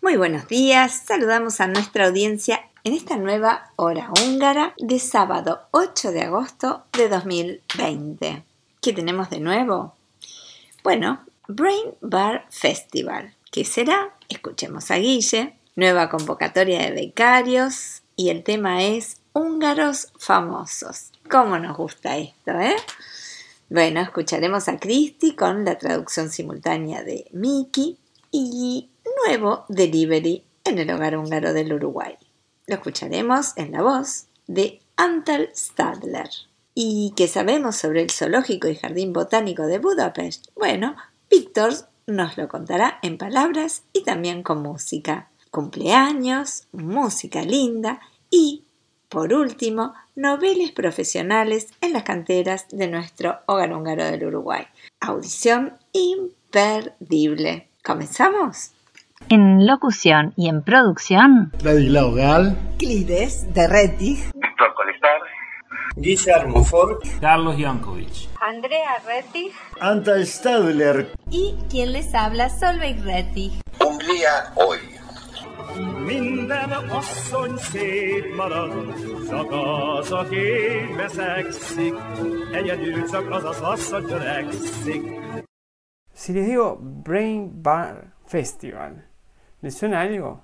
Muy buenos días, saludamos a nuestra audiencia en esta nueva hora húngara de sábado 8 de agosto de 2020. ¿Qué tenemos de nuevo? Bueno, Brain Bar Festival. ¿Qué será? Escuchemos a Guille, nueva convocatoria de becarios y el tema es húngaros famosos. ¿Cómo nos gusta esto, eh? Bueno, escucharemos a Cristi con la traducción simultánea de Miki y nuevo delivery en el hogar húngaro del Uruguay. Lo escucharemos en la voz de Antal Stadler. ¿Y qué sabemos sobre el Zoológico y Jardín Botánico de Budapest? Bueno, Víctor nos lo contará en palabras y también con música. Cumpleaños, música linda y, por último, noveles profesionales en las canteras de nuestro hogar húngaro del Uruguay. Audición imperdible. ¿Comenzamos? En locución y en producción, Ladislao Gal, Clides de Rettich, Víctor Colestar, Guillermo Ford, Carlos Jankovic. Andrea Rettich Antal Stadler, y quien les habla, Solveig Rettich. Hungría hoy. Minden asszony szép marad, csak az, aki egyedül csak az az asszony törekszik. Si les digo Brain Bar Festival, ¿les suena algo?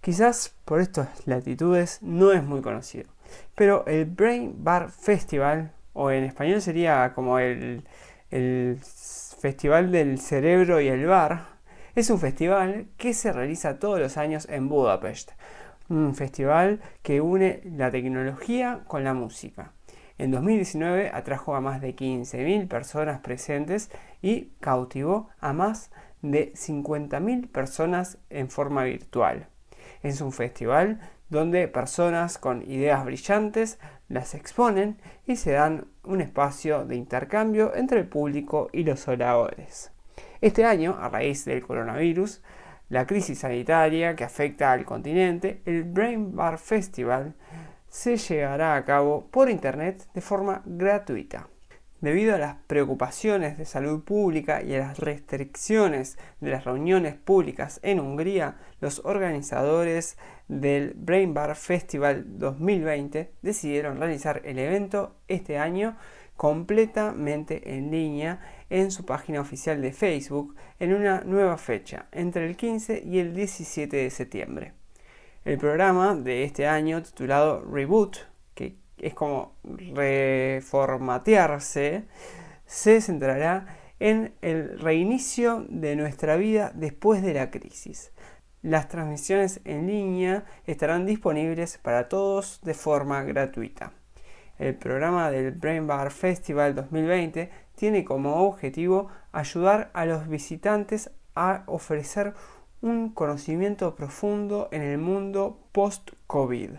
Quizás por estas latitudes no es muy conocido, pero el Brain Bar Festival, o en español sería como el Festival del Cerebro y el Bar, es un festival que se realiza todos los años en Budapest. Un festival que une la tecnología con la música. En 2019 atrajo a más de 15.000 personas presentes y cautivó a más de 50.000 personas en forma virtual. Es un festival donde personas con ideas brillantes las exponen y se dan un espacio de intercambio entre el público y los oradores. Este año, a raíz del coronavirus, la crisis sanitaria que afecta al continente, el Brain Bar Festival se llevará a cabo por internet de forma gratuita. Debido a las preocupaciones de salud pública y a las restricciones de las reuniones públicas en Hungría, los organizadores del Brain Bar Festival 2020 decidieron realizar el evento este año completamente en línea en su página oficial de Facebook en una nueva fecha, entre el 15 y el 17 de septiembre. El programa de este año titulado Reboot, que es como reformatearse, se centrará en el reinicio de nuestra vida después de la crisis. Las transmisiones en línea estarán disponibles para todos de forma gratuita. El programa del Brain Bar Festival 2020 tiene como objetivo ayudar a los visitantes a ofrecer un conocimiento profundo en el mundo post-COVID.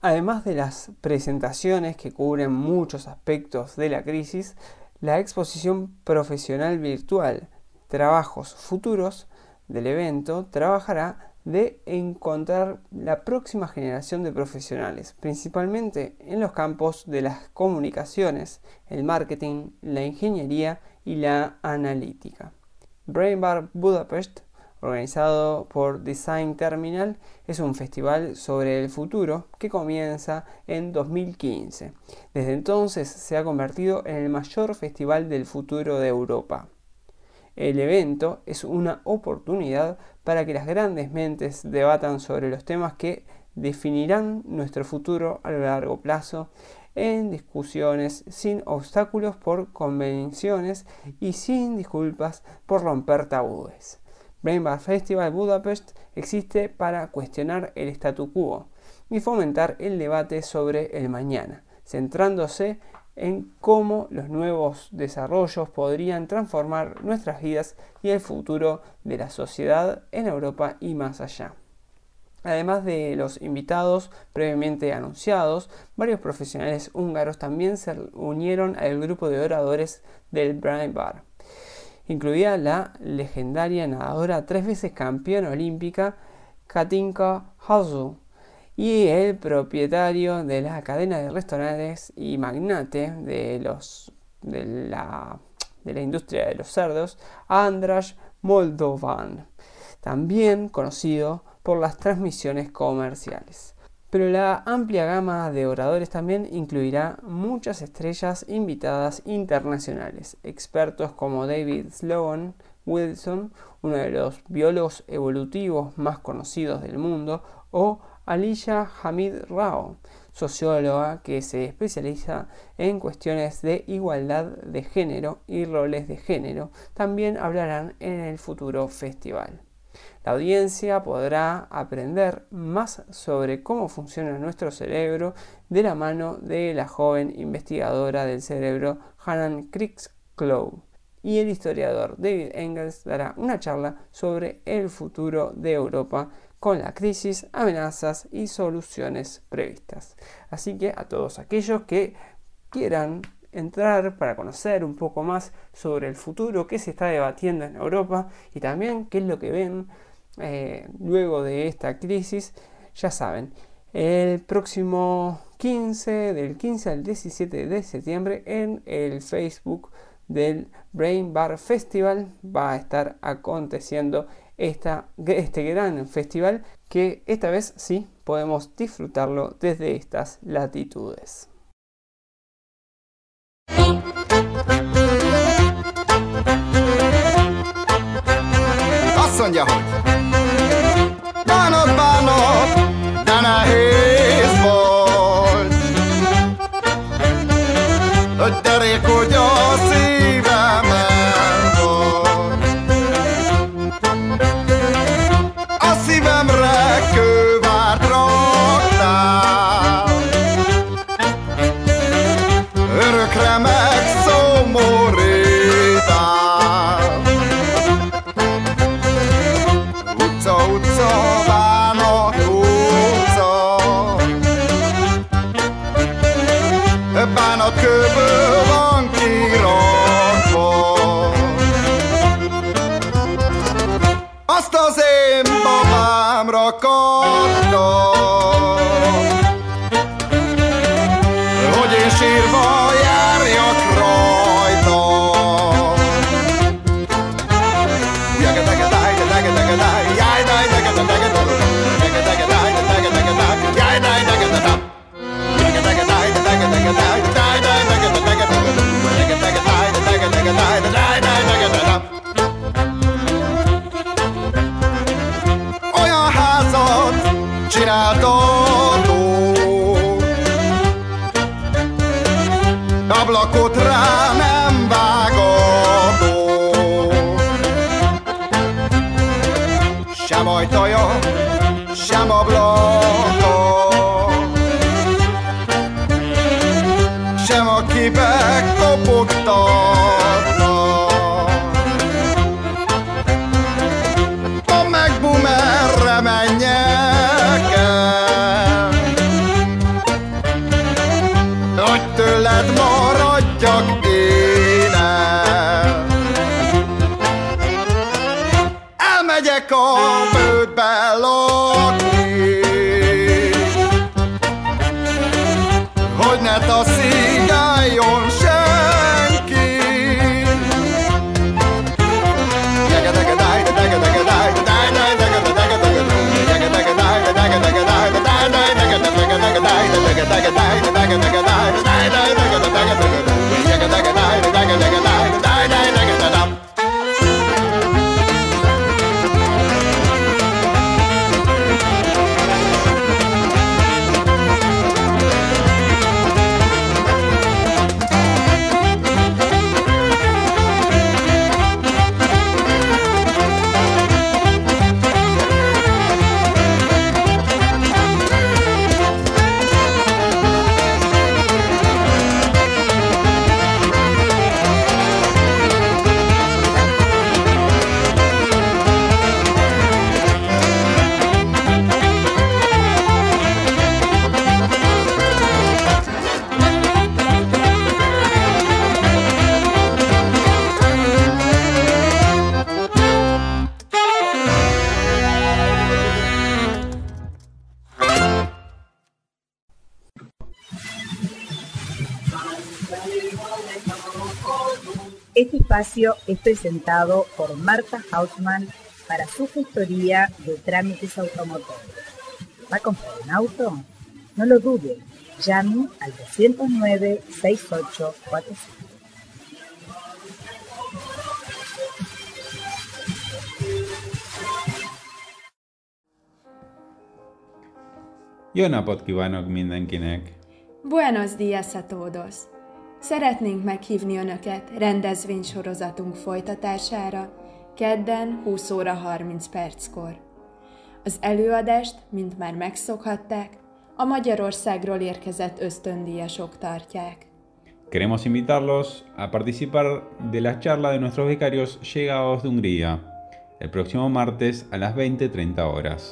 Además de las presentaciones que cubren muchos aspectos de la crisis, la exposición profesional virtual Trabajos Futuros del evento trabajará de encontrar la próxima generación de profesionales, principalmente en los campos de las comunicaciones, el marketing, la ingeniería y la analítica. Brain Bar Budapest, organizado por Design Terminal, es un festival sobre el futuro que comienza en 2015. Desde entonces se ha convertido en el mayor festival del futuro de Europa. El evento es una oportunidad para que las grandes mentes debatan sobre los temas que definirán nuestro futuro a largo plazo en discusiones sin obstáculos por convenciones y sin disculpas por romper tabúes. Brain Bar Festival Budapest existe para cuestionar el statu quo y fomentar el debate sobre el mañana, centrándose en cómo los nuevos desarrollos podrían transformar nuestras vidas y el futuro de la sociedad en Europa y más allá. Además de los invitados previamente anunciados, varios profesionales húngaros también se unieron al grupo de oradores del Brain Bar. Incluía la legendaria nadadora tres veces campeona olímpica Katinka Hazu y el propietario de la cadena de restaurantes y magnate de, los, de, la, de la industria de los cerdos, Andras Moldovan, también conocido por las transmisiones comerciales. Pero la amplia gama de oradores también incluirá muchas estrellas invitadas internacionales, expertos como David Sloan Wilson, uno de los biólogos evolutivos más conocidos del mundo, o Alicia Hamid Rao, socióloga que se especializa en cuestiones de igualdad de género y roles de género, también hablarán en el futuro festival. La audiencia podrá aprender más sobre cómo funciona nuestro cerebro de la mano de la joven investigadora del cerebro Hanan Kriegsklow y el historiador David Engels dará una charla sobre el futuro de Europa con la crisis, amenazas y soluciones previstas. Así que a todos aquellos que quieran entrar para conocer un poco más sobre el futuro que se está debatiendo en Europa y también qué es lo que ven eh, luego de esta crisis, ya saben, el próximo 15, del 15 al 17 de septiembre en el Facebook del Brain Bar Festival va a estar aconteciendo esta, este gran festival que esta vez sí podemos disfrutarlo desde estas latitudes. Sírva songbird by Lord Hogy ne taszigáljon senki espacio es presentado por Marta Hausmann para su gestoría de trámites automotores. ¿Va a comprar un auto? No lo dude, llame al 209-6845. Jó napot kívánok mindenkinek! Buenos días a todos! Szeretnénk meghívni Önöket rendezvénysorozatunk folytatására kedden 20 óra 30 perckor. Az előadást, mint már megszokhatták, a Magyarországról érkezett ösztöndíjasok tartják. Queremos invitarlos a participar de la charla de nuestros becarios llegados de Hungría, el próximo martes a las 20.30 horas.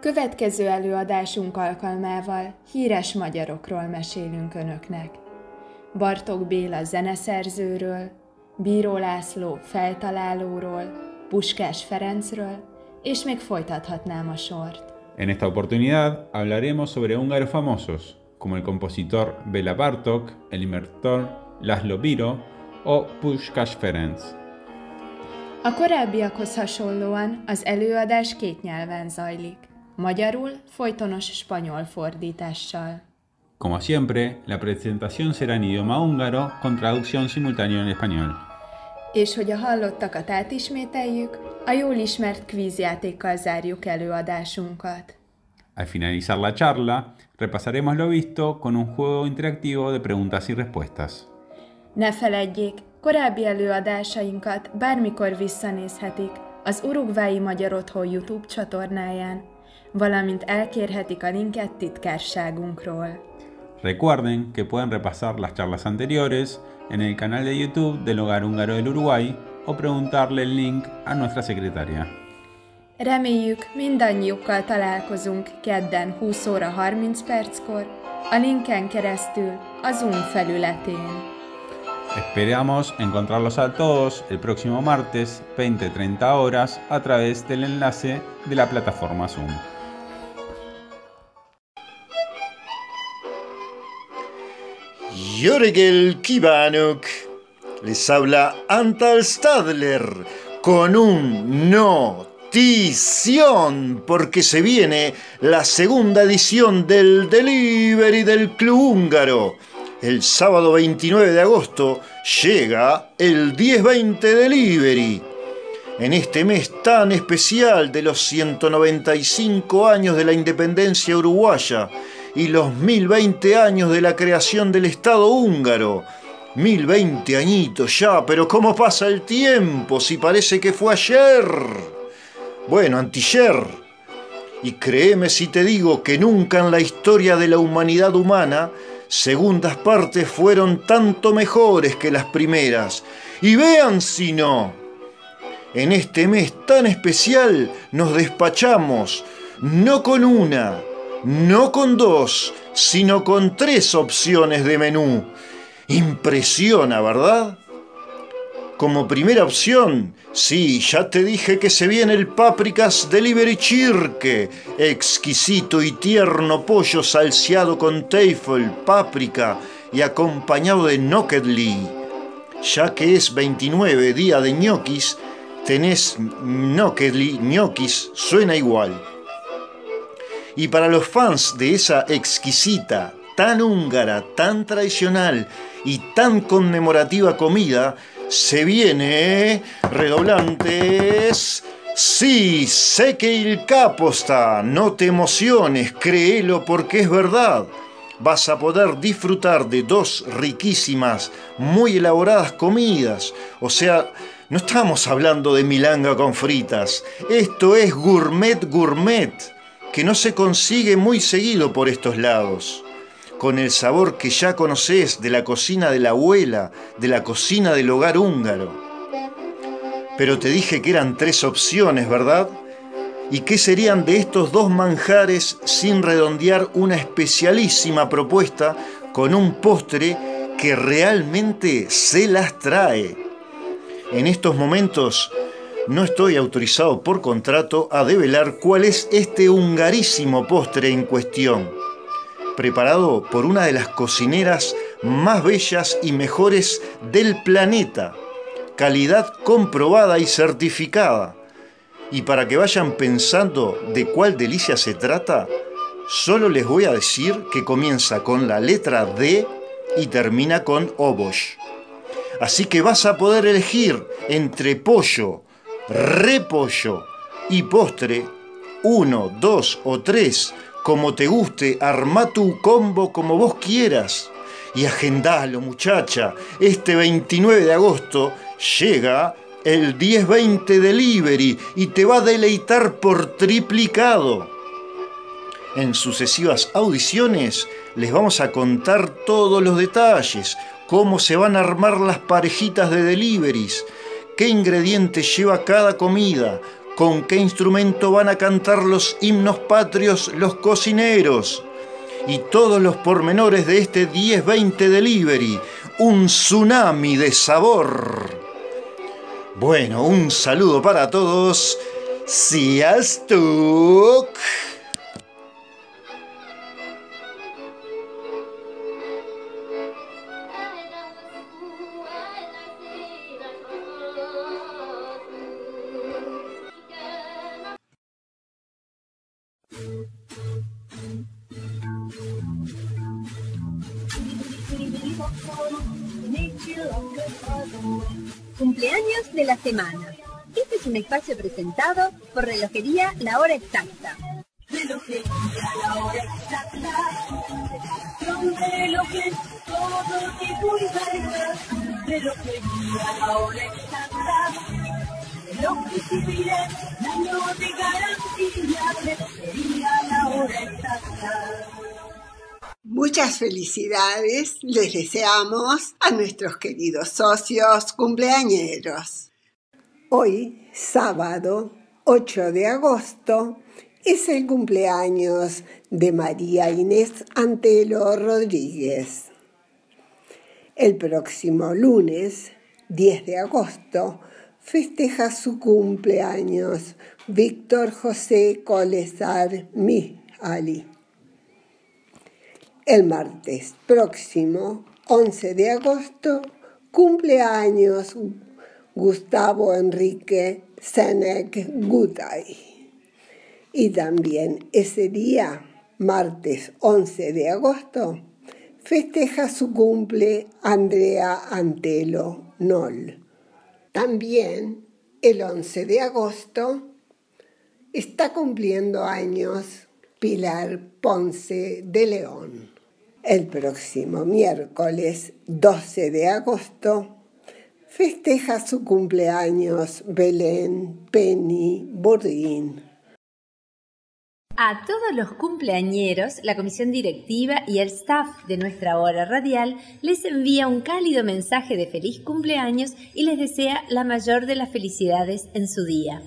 Következő előadásunk alkalmával híres magyarokról mesélünk Önöknek. Bartók Béla zeneszerzőről, Bíró László feltalálóról, Puskás Ferencről, és még folytathatnám a sort. En esta oportunidad hablaremos sobre húngaros famosos, como el compositor Bela Bartok, el inventor Laszlo Biro o Puskás Ferenc. A korábbiakhoz hasonlóan az előadás két nyelven zajlik, magyarul folytonos spanyol fordítással. Como siempre, la presentación será en idioma húngaro con traducción simultánea en español. És hogy a hallottakat átismételjük, a jól ismert kvízjátékkal zárjuk előadásunkat. Al finalizar la charla, repasaremos lo visto con un juego interactivo de preguntas y respuestas. Ne feledjék, korábbi előadásainkat bármikor visszanézhetik az Urugvái Magyar Otthon YouTube csatornáján, valamint elkérhetik a linket titkárságunkról. Recuerden que pueden repasar las charlas anteriores en el canal de YouTube del Hogar Húngaro del Uruguay o preguntarle el link a nuestra secretaria. Reméljük mindannyiukkal találkozunk kedden 20 óra 30 perckor, a linken keresztül a Zoom felületén. Esperamos encontrarlos a todos el próximo martes 20-30 horas a través del enlace de la plataforma Zoom. Jörgel Kibanuk les habla Antal Stadler con un notición porque se viene la segunda edición del Delivery del Club Húngaro. El sábado 29 de agosto llega el 1020 Delivery. En este mes tan especial de los 195 años de la independencia uruguaya y los 1020 años de la creación del Estado húngaro. 1020 añitos ya, pero ¿cómo pasa el tiempo si parece que fue ayer? Bueno, antier. Y créeme si te digo que nunca en la historia de la humanidad humana segundas partes fueron tanto mejores que las primeras. Y vean si no. En este mes tan especial nos despachamos, no con una, no con dos, sino con tres opciones de menú. Impresiona, ¿verdad? Como primera opción, sí, ya te dije que se viene el Paprikas Delivery Chirke, exquisito y tierno pollo salseado con teifel, páprica y acompañado de Nokedli. Ya que es 29 día de ñoquis, tenés Nokedli, ñoquis, suena igual. Y para los fans de esa exquisita, tan húngara, tan tradicional y tan conmemorativa comida, se viene redoblantes. Sí, sé que el capo está, no te emociones, créelo porque es verdad. Vas a poder disfrutar de dos riquísimas, muy elaboradas comidas. O sea, no estamos hablando de milanga con fritas. Esto es gourmet gourmet, que no se consigue muy seguido por estos lados con el sabor que ya conoces de la cocina de la abuela, de la cocina del hogar húngaro. Pero te dije que eran tres opciones, ¿verdad? ¿Y qué serían de estos dos manjares sin redondear una especialísima propuesta con un postre que realmente se las trae? En estos momentos no estoy autorizado por contrato a develar cuál es este hungarísimo postre en cuestión preparado por una de las cocineras más bellas y mejores del planeta. Calidad comprobada y certificada. Y para que vayan pensando de cuál delicia se trata, solo les voy a decir que comienza con la letra D y termina con obosh. Así que vas a poder elegir entre pollo, repollo y postre, uno, dos o tres, como te guste, arma tu combo como vos quieras. Y agendalo, muchacha. Este 29 de agosto llega el 1020 Delivery y te va a deleitar por triplicado. En sucesivas audiciones les vamos a contar todos los detalles, cómo se van a armar las parejitas de deliveries, qué ingredientes lleva cada comida, con qué instrumento van a cantar los himnos patrios los cocineros y todos los pormenores de este 1020 Delivery, un tsunami de sabor. Bueno, un saludo para todos. Sziasztok! Semana. Este es un espacio presentado por Relojería La Hora Exacta. Relojería La Hora Exacta. Son relojes, todo tipo y variedad. Relojería La Hora Exacta. Civiles, años de garantía. Relojería La Hora Exacta. Muchas felicidades les deseamos a nuestros queridos socios cumpleañeros. Hoy, sábado 8 de agosto, es el cumpleaños de María Inés Antelo Rodríguez. El próximo lunes, 10 de agosto, festeja su cumpleaños Víctor José Colesar Ali. El martes próximo, 11 de agosto, cumpleaños Gustavo Enrique Senec Gutay. Y también ese día, martes 11 de agosto, festeja su cumple Andrea Antelo Nol. También el 11 de agosto está cumpliendo años Pilar Ponce de León. El próximo miércoles 12 de agosto festeja su cumpleaños Belén Penny Burdín. A todos los cumpleañeros, la comisión directiva y el staff de nuestra hora radial les envía un cálido mensaje de feliz cumpleaños y les desea la mayor de las felicidades en su día.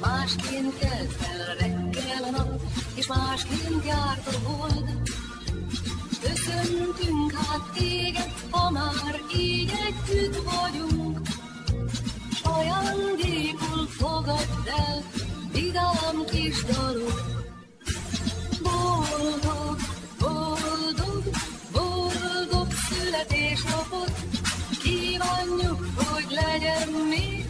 Másként kell fel reggel a nap, és másként járt a hold. Köszöntünk hát téged, ha már így együtt vagyunk. Ajándékul fogadd el, vidám kis dalok. Boldog, boldog, boldog születésnapot, kívánjuk, hogy legyen még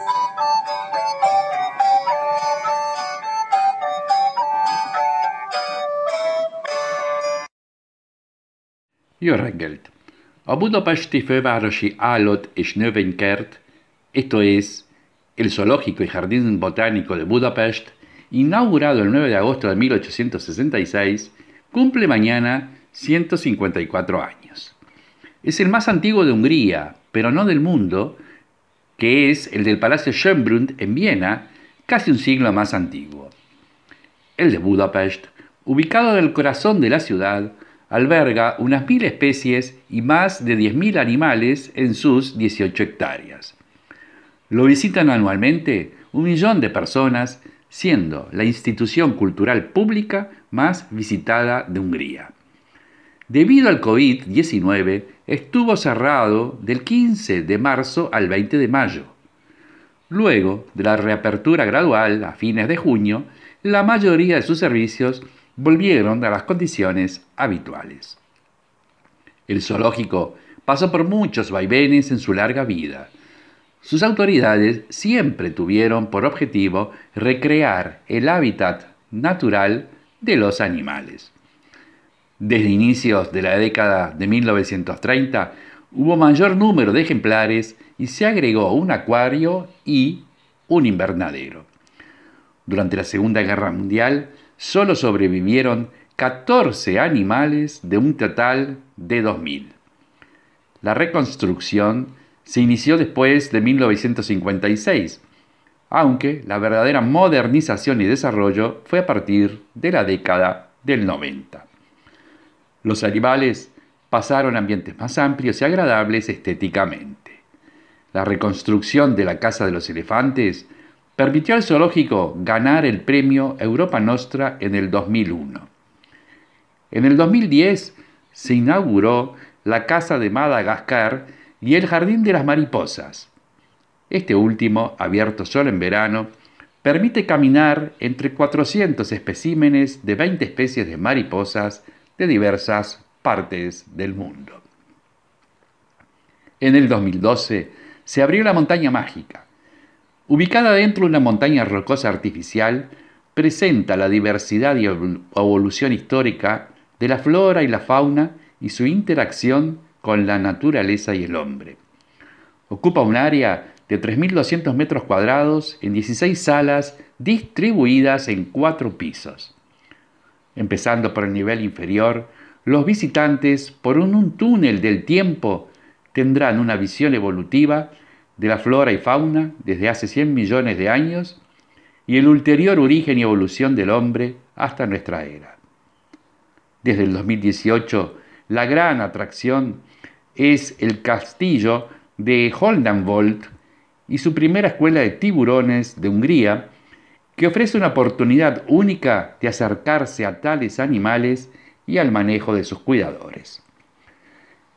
Jó reggelt! A budapesti fővárosi állat- és növénykert, esto es, el Zoológico y Jardín Botánico de Budapest, inaugurado el 9 de agosto de 1866, cumple mañana 154 años. Es el más antiguo de Hungría, pero no del mundo, que es el del Palacio Schönbrunn en Viena, casi un siglo más antiguo. El de Budapest ubicado en el corazón de la ciudad, alberga unas mil especies y más de 10.000 animales en sus 18 hectáreas. Lo visitan anualmente un millón de personas, siendo la institución cultural pública más visitada de Hungría. Debido al COVID-19, estuvo cerrado del 15 de marzo al 20 de mayo. Luego de la reapertura gradual a fines de junio, la mayoría de sus servicios volvieron a las condiciones habituales. El zoológico pasó por muchos vaivenes en su larga vida. Sus autoridades siempre tuvieron por objetivo recrear el hábitat natural de los animales. Desde inicios de la década de 1930 hubo mayor número de ejemplares y se agregó un acuario y un invernadero. Durante la Segunda Guerra Mundial solo sobrevivieron 14 animales de un total de 2.000. La reconstrucción se inició después de 1956, aunque la verdadera modernización y desarrollo fue a partir de la década del 90. Los animales pasaron a ambientes más amplios y agradables estéticamente. La reconstrucción de la Casa de los Elefantes permitió al zoológico ganar el premio Europa Nostra en el 2001. En el 2010 se inauguró la Casa de Madagascar y el Jardín de las Mariposas. Este último, abierto solo en verano, permite caminar entre 400 especímenes de 20 especies de mariposas de diversas partes del mundo. En el 2012 se abrió la montaña mágica. Ubicada dentro de una montaña rocosa artificial, presenta la diversidad y evolución histórica de la flora y la fauna y su interacción con la naturaleza y el hombre. Ocupa un área de 3.200 metros cuadrados en 16 salas distribuidas en cuatro pisos. Empezando por el nivel inferior, los visitantes, por un, túnel del tiempo, tendrán una visión evolutiva de la flora y fauna desde hace 100 millones de años y el ulterior origen y evolución del hombre hasta nuestra era. Desde el 2018, la gran atracción es el castillo de Holdenvold y su primera escuela de tiburones de Hungría, que ofrece una oportunidad única de acercarse a tales animales y al manejo de sus cuidadores.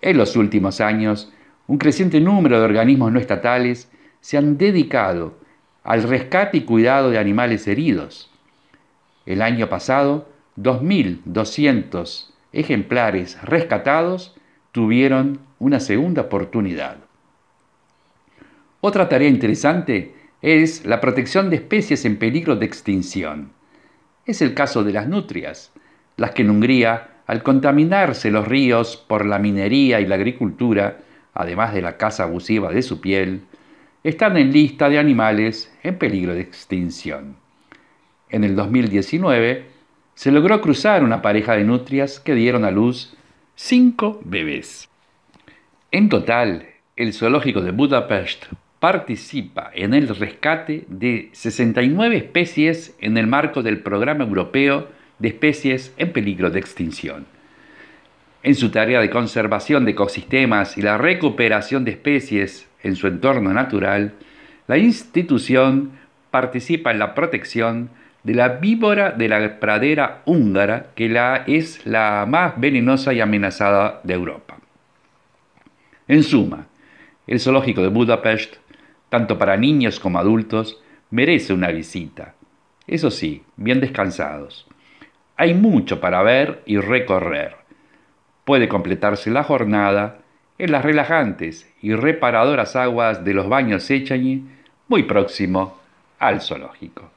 En los últimos años, un creciente número de organismos no estatales se han dedicado al rescate y cuidado de animales heridos. El año pasado, 2.200 ejemplares rescatados tuvieron una segunda oportunidad. Otra tarea interesante es la protección de especies en peligro de extinción. Es el caso de las nutrias, las que en Hungría, al contaminarse los ríos por la minería y la agricultura, además de la caza abusiva de su piel, están en lista de animales en peligro de extinción. En el 2019 se logró cruzar una pareja de nutrias que dieron a luz cinco bebés. En total, el zoológico de Budapest participa en el rescate de 69 especies en el marco del Programa Europeo de Especies en Peligro de Extinción. En su tarea de conservación de ecosistemas y la recuperación de especies en su entorno natural, la institución participa en la protección de la víbora de la pradera húngara, que es la más venenosa y amenazada de Europa. En suma, el zoológico de Budapest, tanto para niños como adultos, merece una visita. Eso sí, bien descansados. Hay mucho para ver y recorrer. Puede completarse la jornada en las relajantes y reparadoras aguas de los baños Sechañi, muy próximo al zoológico.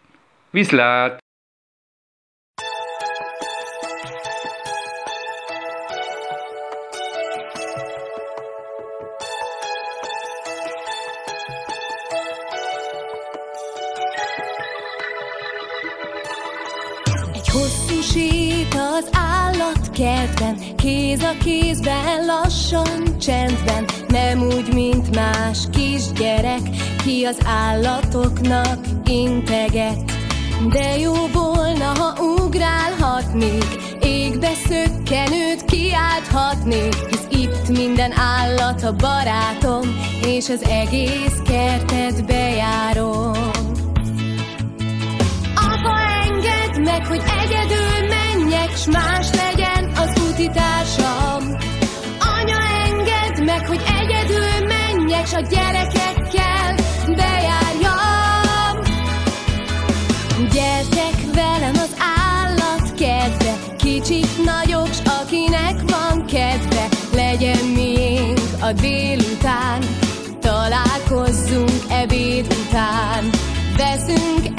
Állatkertben, kéz a kézben, lassan, csendben, nem úgy, mint más kisgyerek, ki az állatoknak integet. De jó volna, ha ugrálhatnék, égbe szökkenőt kiálthatnék, hisz itt minden állat a barátom, és az egész kertet bejárom. Apa, engedd meg, hogy egyedül menjek, s más legyen az útitársam. Anya, engedd meg, hogy egyedül menjek, s a gyerekekkel bejárjam. Gyertek velem az állatkertbe, kicsik, nagyok, s akinek van kedve, legyen miénk a délután, találkozzunk ebéd után. Veszünk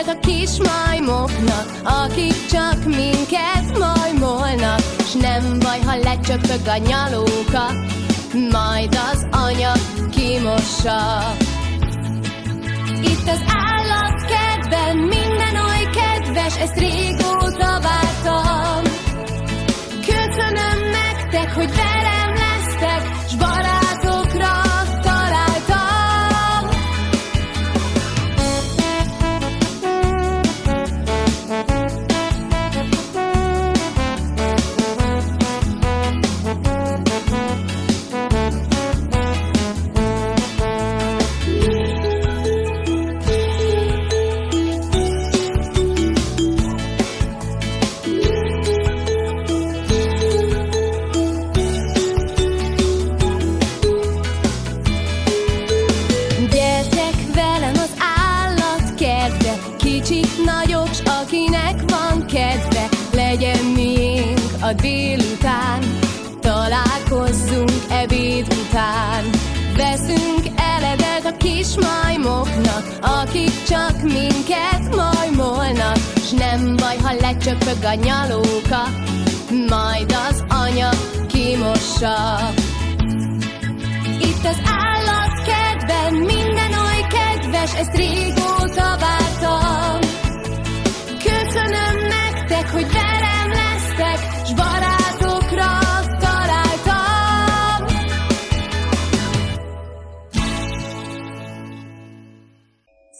eledet a kis majmoknak, akik csak minket majmolnak, s nem baj, ha lecsöpög a nyalóka, majd az anya kimossa. Itt az állatkertben minden oly kedves, ezt régóta vártam. Régóta vártam. Köszönöm nektek, hogy velem lesztek, s barátokra találtam.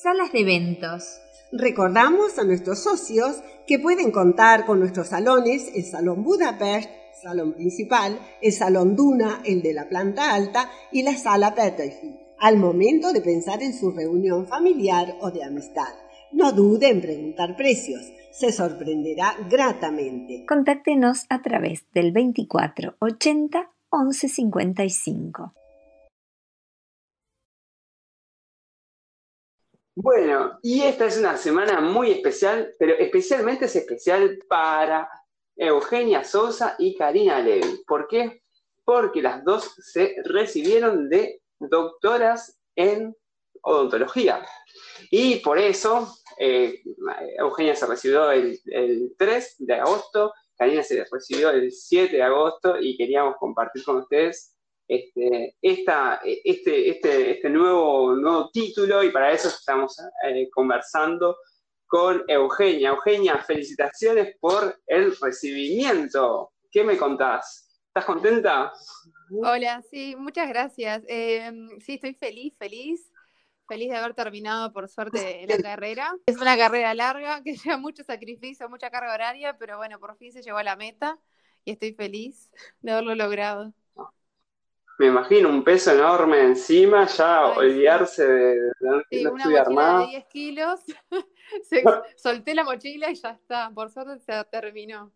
Salas de eventos. Recordamos a nuestros socios que pueden contar con nuestros salones, el Salón Budapest, salón principal, el Salón Duna, el de la planta alta y la Sala Peterfield, al momento de pensar en su reunión familiar o de amistad. No dude en preguntar precios, se sorprenderá gratamente. Contáctenos a través del 24 80 11 55. Bueno, y esta es una semana muy especial, pero especialmente es especial para Eugenia Sosa y Karina Levy. ¿Por qué? Porque las dos se recibieron de doctoras en odontología. Y por eso eh, Eugenia se recibió el, el 3 de agosto, Karina se recibió el 7 de agosto y queríamos compartir con ustedes este, esta, este, este, este nuevo, nuevo título y para eso estamos eh, conversando con Eugenia. Eugenia, felicitaciones por el recibimiento. ¿Qué me contás? ¿Estás contenta? Hola, sí, muchas gracias. Eh, sí, estoy feliz, feliz, feliz de haber terminado por suerte la carrera. Es una carrera larga que lleva mucho sacrificio, mucha carga horaria, pero bueno, por fin se llegó a la meta y estoy feliz de haberlo logrado. Me imagino un peso enorme encima, ya Ay, sí. olvidarse de, de no Sí, una estudiar más. de 10 kilos, se- solté la mochila y ya está, por suerte se terminó.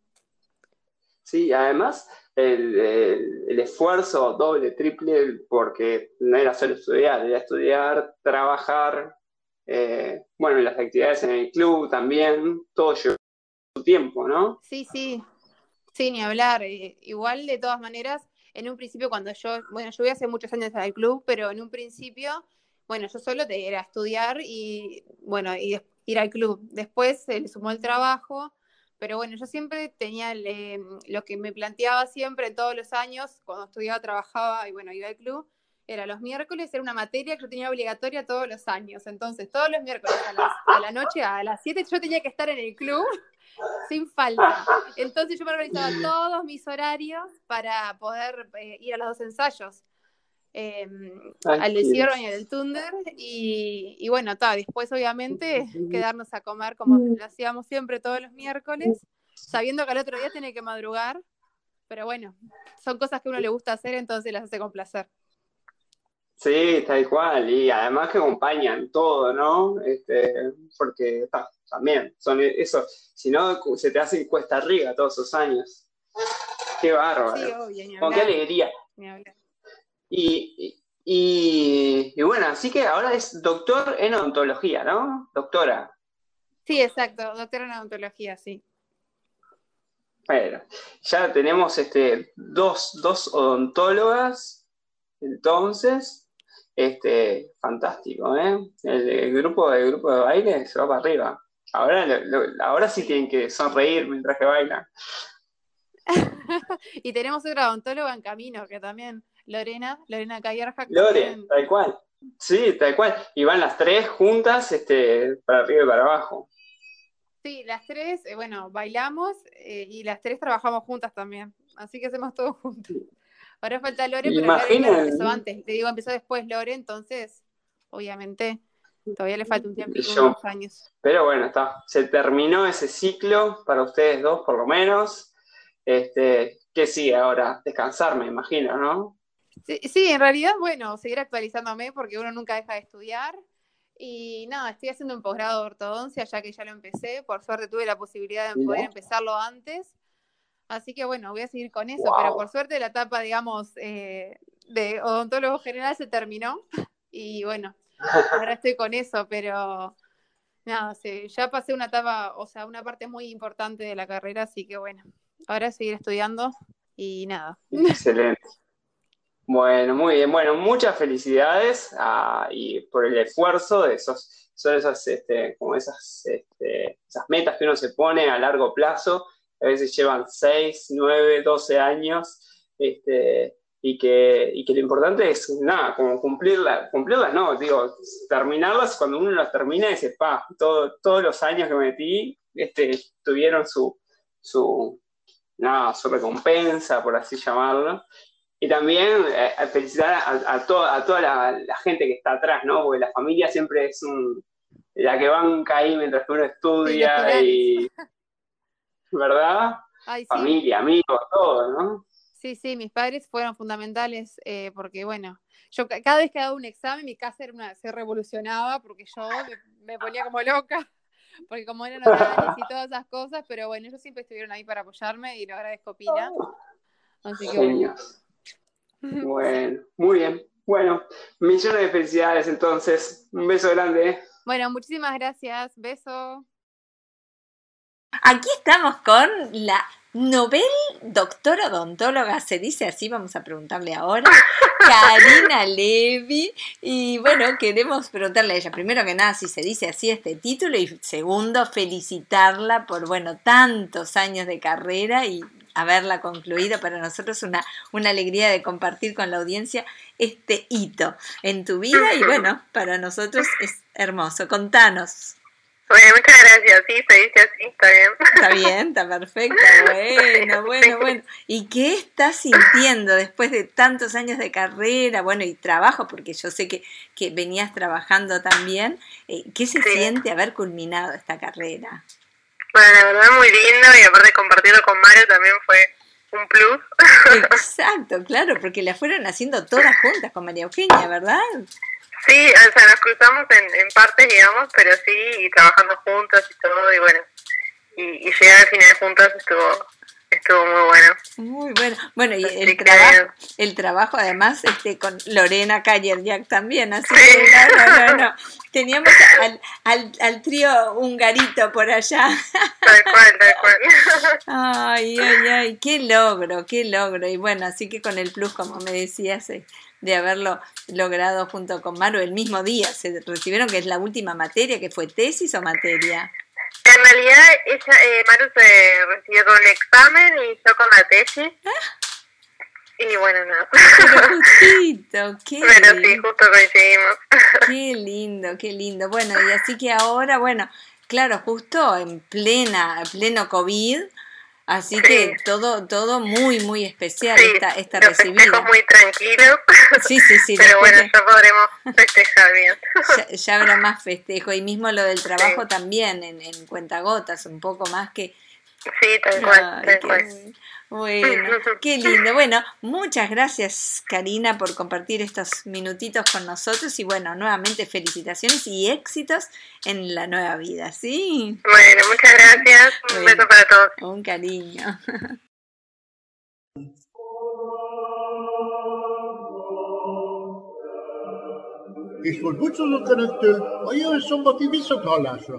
Sí, además el, el- esfuerzo doble, triple, porque no era solo estudiar, era estudiar, trabajar, eh, bueno, las actividades en el club también, todo lleva su tiempo, ¿no? Sí, sí, sí, ni hablar. eh, igual, de todas maneras, en un principio cuando yo, bueno, yo voy hace muchos años al club, pero en un principio, bueno, yo solo era estudiar y, bueno, y ir al club. Después se le sumó el trabajo, pero bueno, yo siempre tenía eh, lo que me planteaba siempre todos los años, cuando estudiaba, trabajaba y bueno, iba al club, era los miércoles, era una materia que yo tenía obligatoria todos los años. Entonces, todos los miércoles a, las- a la noche, a las 7, yo tenía que estar en el club sin falta. Entonces yo me organizaba todos mis horarios para poder eh, ir a los dos ensayos. Eh, Ay, al de qué Sierra y al del Thunder. Y, y bueno, ta, después obviamente quedarnos a comer como lo hacíamos siempre todos los miércoles, sabiendo que al otro día tiene que madrugar. Pero bueno, son cosas que a uno le gusta hacer, entonces las hace con placer. Sí, tal cual, y además que acompañan todo, ¿no? Este, porque ta, también son eso, si no se te hace cuesta arriba todos esos años. Qué bárbaro. Sí, obvio, ni Con qué alegría. Ni hablar. Y, y, y bueno, así que ahora es doctor en odontología, ¿no? Doctora. Sí, exacto, doctora en odontología, sí. Bueno, ya tenemos este, dos, dos odontólogas, entonces, este, fantástico, ¿eh? El, el grupo, el grupo de baile se va para arriba. Ahora, lo- lo- ahora sí tienen que sonreír mientras que bailan. Y tenemos otra odontóloga en camino, que también, Lorena, Lorena que Lore, tal cual. Sí, tal cual. Y van las tres juntas, este, para arriba y para abajo. Sí, las tres, eh, bueno, bailamos eh, y las tres trabajamos juntas también. Así que hacemos todo juntos. Ahora falta Lore, pero Lore empezó antes. Te digo, empezó después Lore, entonces, obviamente, todavía le falta un tiempito, Yo- unos años. Pero bueno, está. Se terminó ese ciclo para ustedes dos, por lo menos. Este, ¿qué sigue ahora? Descansar, me imagino, ¿no? Sí, sí, en realidad, bueno, seguir actualizándome porque uno nunca deja de estudiar. Y nada, estoy haciendo un posgrado de ortodoncia ya que ya lo empecé. Por suerte tuve la posibilidad de poder empezarlo antes. Así que bueno, voy a seguir con eso. Wow. Pero por suerte la etapa, digamos, eh, de odontólogo general se terminó. Y bueno, ahora estoy con eso, pero nada, sí, ya pasé una etapa, o sea, una parte muy importante de la carrera, así que bueno, ahora seguir estudiando y nada. Excelente. Bueno, muy bien. Bueno, muchas felicidades ah, y por el esfuerzo de esos, son esas, este, como esas, este, esas metas que uno se pone a largo plazo. A veces llevan 6, 9, 12 años. Este, y que, y que lo importante es, nada, como cumplirlas, cumplirlas no, digo, terminarlas cuando uno las termina dice, pa, todo, todos los años que metí, este, tuvieron su, su, nada, su recompensa, por así llamarlo. Y también eh, felicitar a, a, to- a toda la, la gente que está atrás, ¿no? Porque la familia siempre es un, la que banca ahí mientras que uno estudia y, ¿verdad? Ay, sí. Familia, amigos, todo, ¿no? Sí, sí, mis padres fueron fundamentales eh, porque, bueno, yo ca- cada vez que daba un examen, mi casa era una, se revolucionaba porque yo me, me ponía como loca, porque como eran orales y todas esas cosas, pero bueno, ellos siempre estuvieron ahí para apoyarme y lo agradezco pila. Así que bueno. Bueno, muy bien. Bueno, millones de felicidades entonces. Un beso grande. ¿eh? Bueno, muchísimas gracias. Beso. Aquí estamos con la Nobel doctora odontóloga, se dice así, vamos a preguntarle ahora, Karina Levy. Y bueno, queremos preguntarle a ella, primero que nada, si se dice así este título, y segundo, felicitarla por, bueno, tantos años de carrera y haberla concluido. Para nosotros una, una alegría de compartir con la audiencia este hito en tu vida y bueno, para nosotros es hermoso. Contanos. Bueno, muchas gracias, sí, se dice así, está bien. Está bien, está perfecto. Bueno, bueno, bueno. ¿Y qué estás sintiendo después de tantos años de carrera, bueno, y trabajo, porque yo sé que, que venías trabajando también? Eh, ¿Qué se siente haber culminado esta carrera? Bueno, la verdad muy lindo y aparte compartirlo con Mario también fue un plus. Exacto, claro, porque la fueron haciendo todas juntas con María Eugenia, ¿verdad? Sí, o sea, nos cruzamos en, en partes, digamos, pero sí, y trabajando juntos y todo, y bueno, y, y llegar al final juntos estuvo estuvo muy bueno. Muy bueno. Bueno, y el trabajo, el trabajo además este con Lorena Jack también, así que no, no, no, no. Teníamos al, al, al trío hungarito por allá. Tal cual, tal cual. Ay, ay, ay, qué logro, qué logro. Y bueno, así que con el plus, como me decías, eh, de haberlo logrado junto con Maru el mismo día, se recibieron que es la última materia, que fue tesis o materia. En realidad, ella, eh, Maru se recibió con un examen y yo con la tesis. Y bueno, nada. Pero justito, qué Pero sí, justo coincidimos. Qué lindo, qué lindo. Bueno, y así que ahora, bueno, claro, justo en plena, pleno COVID, Así que todo, todo muy, muy especial Sí, esta, esta los recibida. muy tranquilos. Sí, sí, sí. Pero bueno, ya podremos festejar bien. ya, ya habrá más festejo. Y mismo lo del trabajo también en, en cuentagotas, un poco más que. Sí, tal cual, tal cual. Bueno. Qué lindo. Bueno, muchas gracias Karina por compartir estos minutitos con nosotros y bueno, nuevamente felicitaciones y éxitos en la nueva vida, ¿sí? Bueno, muchas gracias. Un Bueno. beso para todos. Un cariño. És volt búcsúzok önöktől, a jövő szombati viszonthallásra.